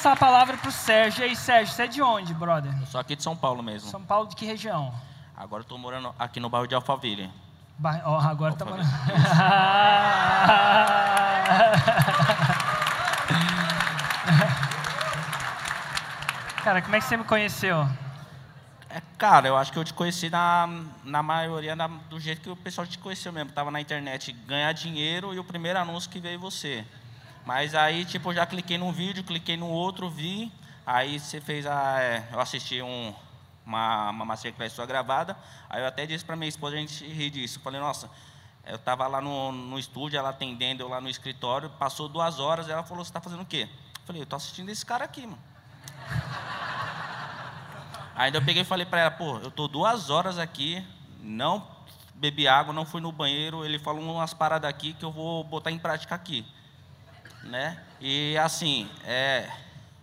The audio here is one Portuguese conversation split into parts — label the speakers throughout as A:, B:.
A: passar a palavra para o Sérgio. E aí, Sérgio, você é de onde, brother?
B: Eu sou aqui de São Paulo mesmo.
A: São Paulo de que região?
B: Agora eu tô morando aqui no bairro de Alphaville.
A: Ba oh, agora tá morando. Cara, como é que você me conheceu?
B: É, cara, eu acho que eu te conheci na, na maioria na, do jeito que o pessoal te conheceu mesmo. Tava na internet ganhar dinheiro e o primeiro anúncio que veio você. Mas aí, tipo, eu já cliquei num vídeo, cliquei no outro, vi. Aí você fez a. É, eu assisti um, uma, uma masterclass sua gravada. Aí eu até disse para minha esposa, a gente ri disso. Eu falei, nossa, eu estava lá no, no estúdio, ela atendendo eu lá no escritório, passou duas horas, ela falou, você está fazendo o quê? Eu falei, eu estou assistindo esse cara aqui, mano. Ainda eu peguei e falei para ela, pô, eu estou duas horas aqui, não bebi água, não fui no banheiro, ele falou umas paradas aqui que eu vou botar em prática aqui. Né? E assim, é,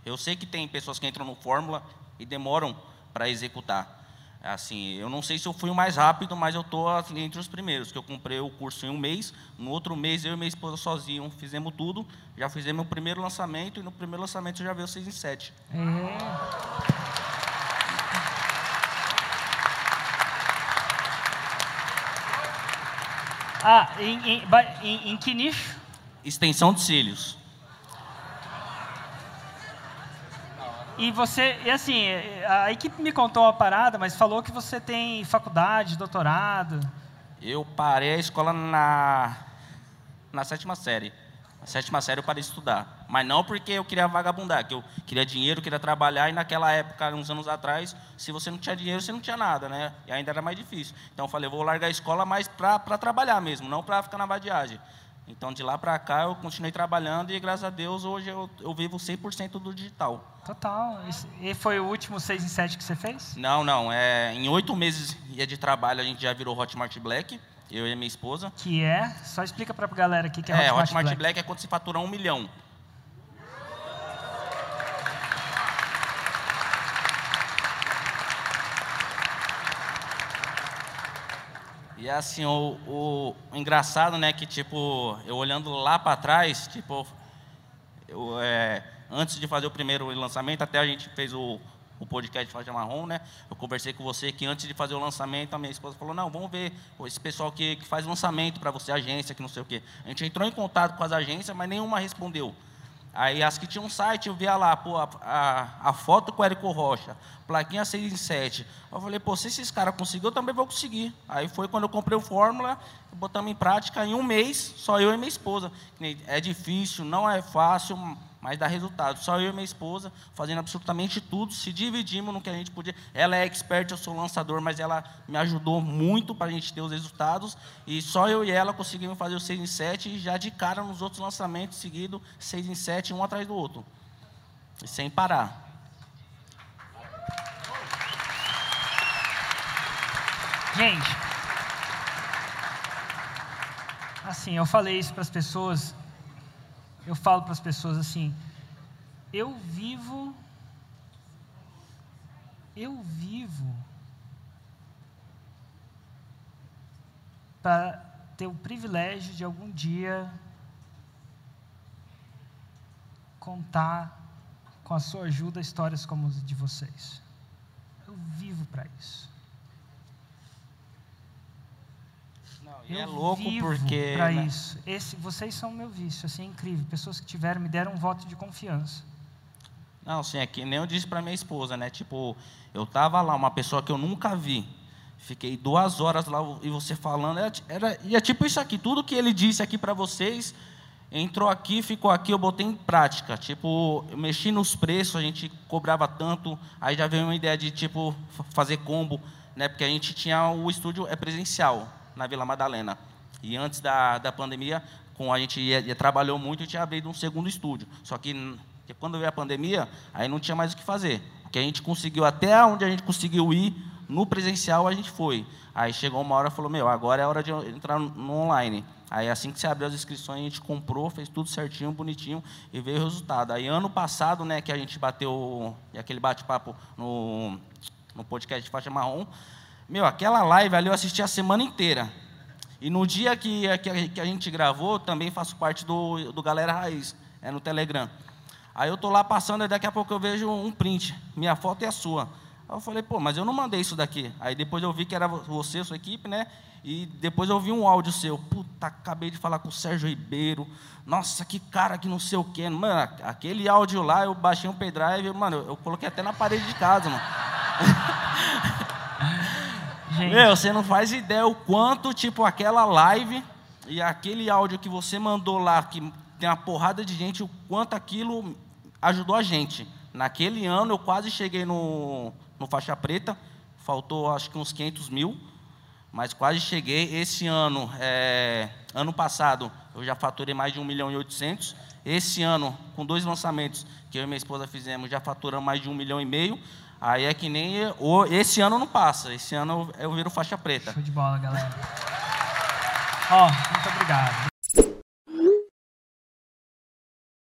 B: eu sei que tem pessoas que entram no Fórmula e demoram para executar. Assim, eu não sei se eu fui o mais rápido, mas eu estou entre os primeiros, que eu comprei o curso em um mês, no outro mês eu e minha esposa sozinhos fizemos tudo, já fizemos o primeiro lançamento, e no primeiro lançamento já veio 6 em 7. É.
A: Ah, em, em, em, em que nicho?
B: Extensão de cílios.
A: E você, e assim, a equipe me contou uma parada, mas falou que você tem faculdade, doutorado.
B: Eu parei a escola na, na sétima série. Na sétima série eu parei de estudar. Mas não porque eu queria vagabundar, que eu queria dinheiro, queria trabalhar, e naquela época, uns anos atrás, se você não tinha dinheiro, você não tinha nada, né? E ainda era mais difícil. Então eu falei, eu vou largar a escola mais para trabalhar mesmo, não para ficar na vadiagem. Então, de lá para cá, eu continuei trabalhando e, graças a Deus, hoje eu, eu vivo 100% do digital.
A: Total. E foi o último 6 em 7 que você fez?
B: Não, não. É, em oito meses de trabalho, a gente já virou Hotmart Black, eu e minha esposa.
A: Que é? Só explica para a galera aqui que é,
B: é Hotmart, Hotmart Black. Black é quando se fatura um milhão. E assim, o, o, engraçado, né, que tipo, eu olhando lá para trás, tipo, eu, é, antes de fazer o primeiro lançamento, até a gente fez o, o podcast Faixa Marrom, né? Eu conversei com você que antes de fazer o lançamento, a minha esposa falou: não, vamos ver esse pessoal que, que faz lançamento para você, agência, que não sei o quê. A gente entrou em contato com as agências, mas nenhuma respondeu. Aí as que tinham um site, eu via lá, pô, a, a, a foto com o Érico Rocha, plaquinha 6 em 7. Eu falei, pô, se esses caras conseguiram, eu também vou conseguir. Aí foi quando eu comprei o Fórmula, botamos em prática em um mês, só eu e minha esposa. É difícil, não é fácil, mas dá resultado. Só eu e minha esposa fazendo absolutamente tudo, se dividimos no que a gente podia. Ela é expert, eu sou lançador, mas ela me ajudou muito para a gente ter os resultados. E só eu e ela conseguimos fazer o 6 em 7 e já de cara nos outros lançamentos seguidos, 6 em 7, um atrás do outro. E sem parar.
A: Gente, assim, eu falei isso para as pessoas eu falo para as pessoas assim: eu vivo, eu vivo para ter o privilégio de algum dia contar com a sua ajuda histórias como as de vocês. Eu vivo para isso.
B: É louco porque.
A: Para né? isso. Esse, vocês são meu vício, assim, é incrível. Pessoas que tiveram, me deram um voto de confiança.
B: Não, sim, é que nem eu disse para minha esposa, né? Tipo, eu tava lá, uma pessoa que eu nunca vi. Fiquei duas horas lá e você falando. Era, era, e é tipo isso aqui, tudo que ele disse aqui para vocês, entrou aqui, ficou aqui, eu botei em prática. Tipo, eu mexi nos preços, a gente cobrava tanto, aí já veio uma ideia de tipo fazer combo, né? Porque a gente tinha o estúdio é presencial na Vila Madalena. E antes da, da pandemia, com a gente ia, ia, trabalhou muito e tinha abrido um segundo estúdio. Só que, que quando veio a pandemia, aí não tinha mais o que fazer. Porque a gente conseguiu, até onde a gente conseguiu ir, no presencial a gente foi. Aí chegou uma hora e falou, meu, agora é hora de entrar no online. Aí assim que você abriu as inscrições, a gente comprou, fez tudo certinho, bonitinho, e veio o resultado. Aí ano passado, né, que a gente bateu aquele bate-papo no, no podcast Faixa Marrom, meu, aquela live ali eu assisti a semana inteira. E no dia que, que, a gente gravou, também faço parte do, do Galera Raiz, é no Telegram. Aí eu tô lá passando e daqui a pouco eu vejo um print, minha foto e a sua. Aí eu falei, pô, mas eu não mandei isso daqui. Aí depois eu vi que era você, sua equipe, né? E depois eu ouvi um áudio seu. Puta, acabei de falar com o Sérgio Ribeiro. Nossa, que cara que não sei o quê. Mano, aquele áudio lá, eu baixei um pendrive, mano, eu coloquei até na parede de casa, mano. Gente. Meu, você não faz ideia o quanto, tipo, aquela live e aquele áudio que você mandou lá, que tem uma porrada de gente, o quanto aquilo ajudou a gente. Naquele ano eu quase cheguei no, no faixa preta, faltou acho que uns 500 mil, mas quase cheguei. Esse ano, é, ano passado, eu já faturei mais de 1 milhão e 800. Esse ano, com dois lançamentos que eu e minha esposa fizemos, já faturamos mais de 1 milhão e meio. Aí é que nem. Esse ano não passa, esse ano eu viro faixa preta.
A: Show de bola, galera. Ó, oh, muito obrigado.